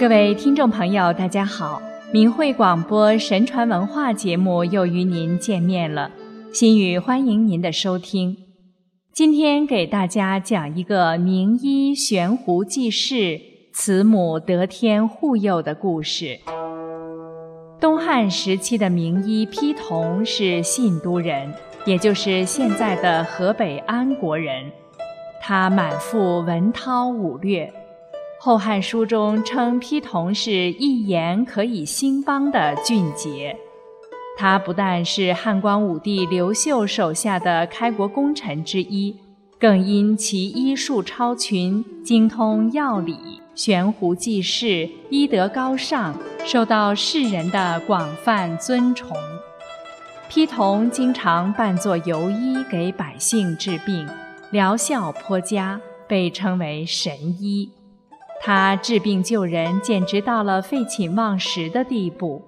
各位听众朋友，大家好！明慧广播神传文化节目又与您见面了，心语欢迎您的收听。今天给大家讲一个名医悬壶济世、慈母得天护佑的故事。东汉时期的名医丕同是信都人，也就是现在的河北安国人。他满腹文韬武略。《后汉书》中称丕同是一言可以兴邦的俊杰，他不但是汉光武帝刘秀手下的开国功臣之一，更因其医术超群、精通药理、悬壶济世、医德高尚，受到世人的广泛尊崇。丕同经常扮作游医给百姓治病，疗效颇佳，被称为神医。他治病救人，简直到了废寝忘食的地步。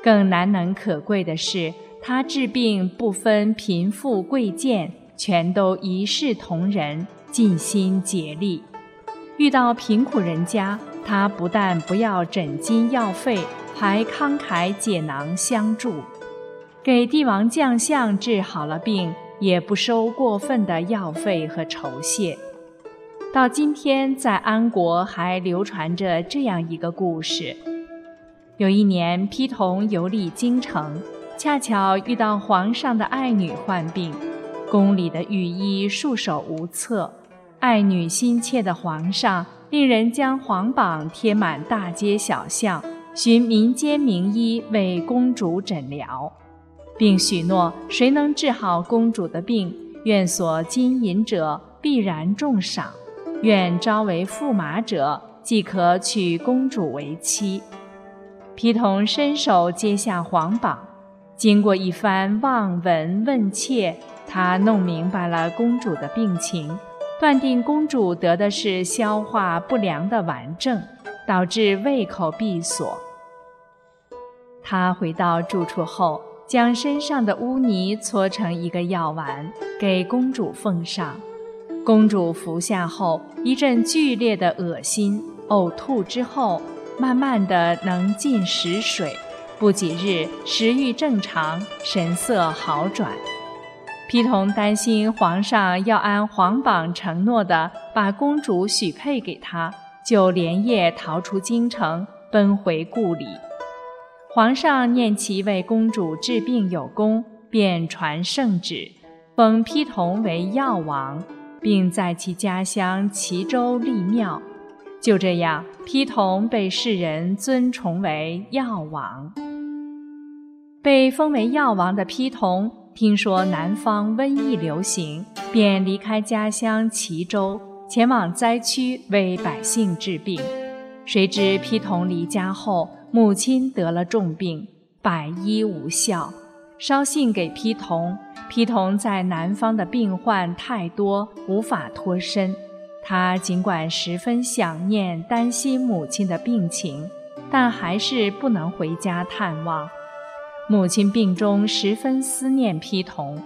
更难能可贵的是，他治病不分贫富贵贱，全都一视同仁，尽心竭力。遇到贫苦人家，他不但不要诊金药费，还慷慨解囊相助。给帝王将相治好了病，也不收过分的药费和酬谢。到今天，在安国还流传着这样一个故事：有一年，丕同游历京城，恰巧遇到皇上的爱女患病，宫里的御医束手无策。爱女心切的皇上，令人将皇榜贴满大街小巷，寻民间名医为公主诊疗，并许诺谁能治好公主的病，愿所金银者必然重赏。愿招为驸马者，即可娶公主为妻。皮同伸手接下皇榜，经过一番望闻问切，他弄明白了公主的病情，断定公主得的是消化不良的顽症，导致胃口闭锁。他回到住处后，将身上的污泥搓成一个药丸，给公主奉上。公主服下后，一阵剧烈的恶心、呕吐之后，慢慢的能进食水，不几日食欲正常，神色好转。丕同担心皇上要按皇榜承诺的把公主许配给他，就连夜逃出京城，奔回故里。皇上念其为公主治病有功，便传圣旨，封丕同为药王。并在其家乡齐州立庙，就这样，丕同被世人尊崇为药王。被封为药王的丕同，听说南方瘟疫流行，便离开家乡齐州，前往灾区为百姓治病。谁知丕同离家后，母亲得了重病，百医无效。捎信给丕同，丕同在南方的病患太多，无法脱身。他尽管十分想念、担心母亲的病情，但还是不能回家探望。母亲病中十分思念丕同，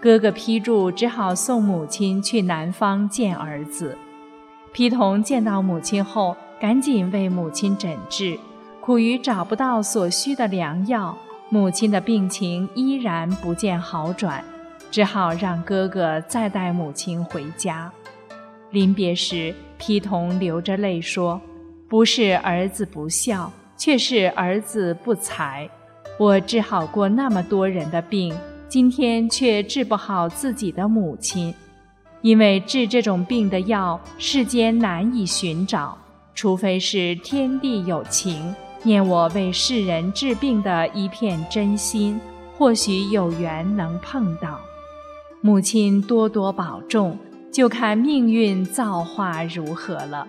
哥哥丕柱只好送母亲去南方见儿子。丕同见到母亲后，赶紧为母亲诊治，苦于找不到所需的良药。母亲的病情依然不见好转，只好让哥哥再带母亲回家。临别时，皮同流着泪说：“不是儿子不孝，却是儿子不才。我治好过那么多人的病，今天却治不好自己的母亲。因为治这种病的药，世间难以寻找，除非是天地有情。”念我为世人治病的一片真心，或许有缘能碰到。母亲多多保重，就看命运造化如何了。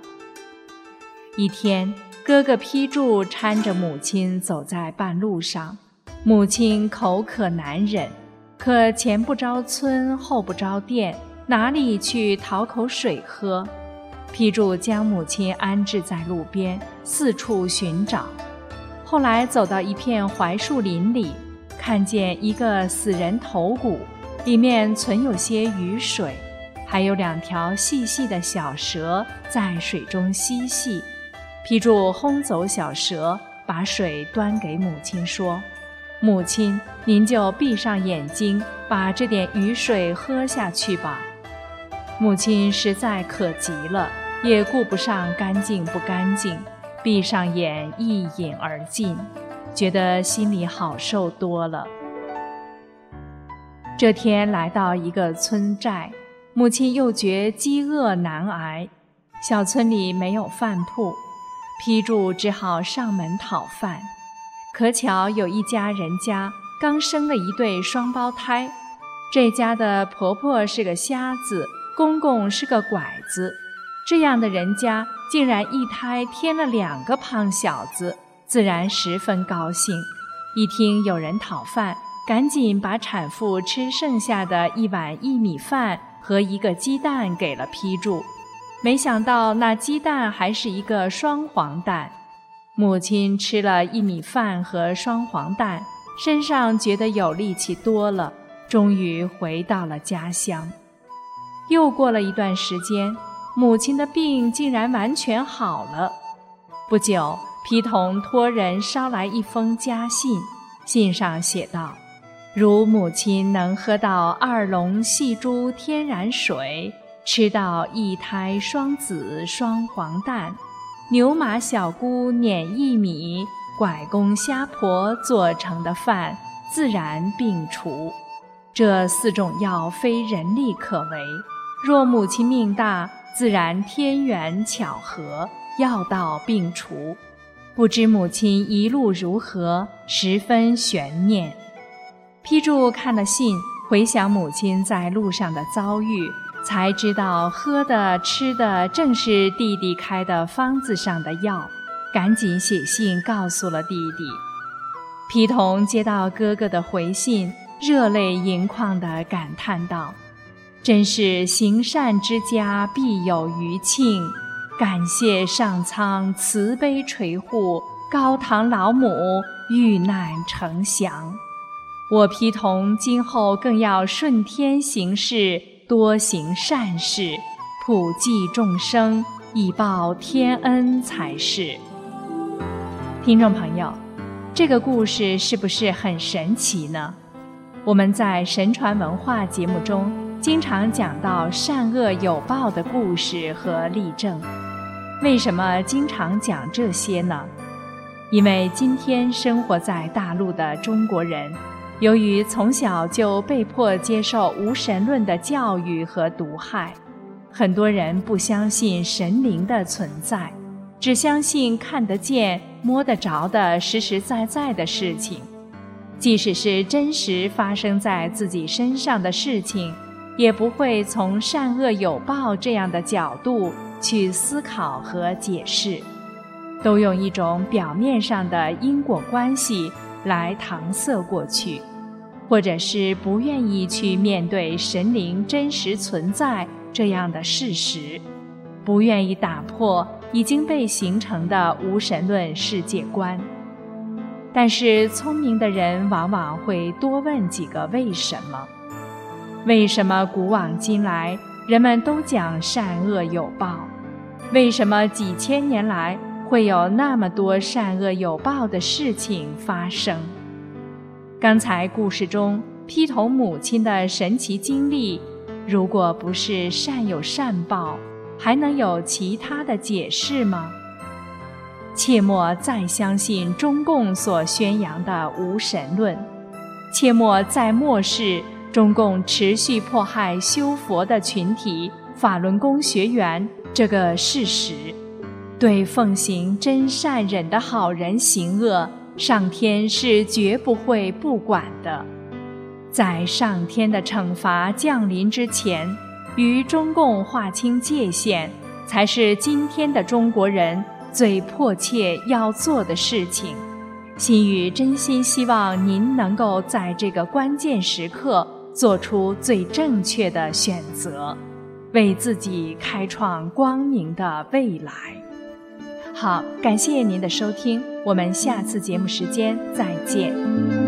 一天，哥哥批注搀着母亲走在半路上，母亲口渴难忍，可前不着村后不着店，哪里去讨口水喝？批注将母亲安置在路边，四处寻找。后来走到一片槐树林里，看见一个死人头骨，里面存有些雨水，还有两条细细的小蛇在水中嬉戏。批注轰走小蛇，把水端给母亲，说：“母亲，您就闭上眼睛，把这点雨水喝下去吧。”母亲实在渴极了，也顾不上干净不干净，闭上眼一饮而尽，觉得心里好受多了。这天来到一个村寨，母亲又觉饥饿难挨，小村里没有饭铺。批注只好上门讨饭，可巧有一家人家刚生了一对双胞胎，这家的婆婆是个瞎子，公公是个拐子，这样的人家竟然一胎添了两个胖小子，自然十分高兴。一听有人讨饭，赶紧把产妇吃剩下的一碗薏米饭和一个鸡蛋给了批注。没想到那鸡蛋还是一个双黄蛋，母亲吃了薏米饭和双黄蛋，身上觉得有力气多了，终于回到了家乡。又过了一段时间，母亲的病竟然完全好了。不久，皮童托人捎来一封家信，信上写道：“如母亲能喝到二龙戏珠天然水。”吃到一胎双子双黄蛋，牛马小姑碾一米，拐公虾婆做成的饭，自然病除。这四种药非人力可为，若母亲命大，自然天缘巧合，药到病除。不知母亲一路如何，十分悬念。批注看了信，回想母亲在路上的遭遇。才知道喝的吃的正是弟弟开的方子上的药，赶紧写信告诉了弟弟。皮童接到哥哥的回信，热泪盈眶地感叹道：“真是行善之家必有余庆，感谢上苍慈悲垂护，高堂老母遇难成祥。我皮童今后更要顺天行事。”多行善事，普济众生，以报天恩才是。听众朋友，这个故事是不是很神奇呢？我们在神传文化节目中经常讲到善恶有报的故事和例证。为什么经常讲这些呢？因为今天生活在大陆的中国人。由于从小就被迫接受无神论的教育和毒害，很多人不相信神灵的存在，只相信看得见、摸得着的实实在在的事情。即使是真实发生在自己身上的事情，也不会从善恶有报这样的角度去思考和解释，都用一种表面上的因果关系来搪塞过去。或者是不愿意去面对神灵真实存在这样的事实，不愿意打破已经被形成的无神论世界观。但是聪明的人往往会多问几个为什么：为什么古往今来人们都讲善恶有报？为什么几千年来会有那么多善恶有报的事情发生？刚才故事中批头母亲的神奇经历，如果不是善有善报，还能有其他的解释吗？切莫再相信中共所宣扬的无神论，切莫再漠视中共持续迫害修佛的群体法轮功学员这个事实，对奉行真善忍的好人行恶。上天是绝不会不管的，在上天的惩罚降临之前，与中共划清界限，才是今天的中国人最迫切要做的事情。心语真心希望您能够在这个关键时刻做出最正确的选择，为自己开创光明的未来。好，感谢您的收听，我们下次节目时间再见。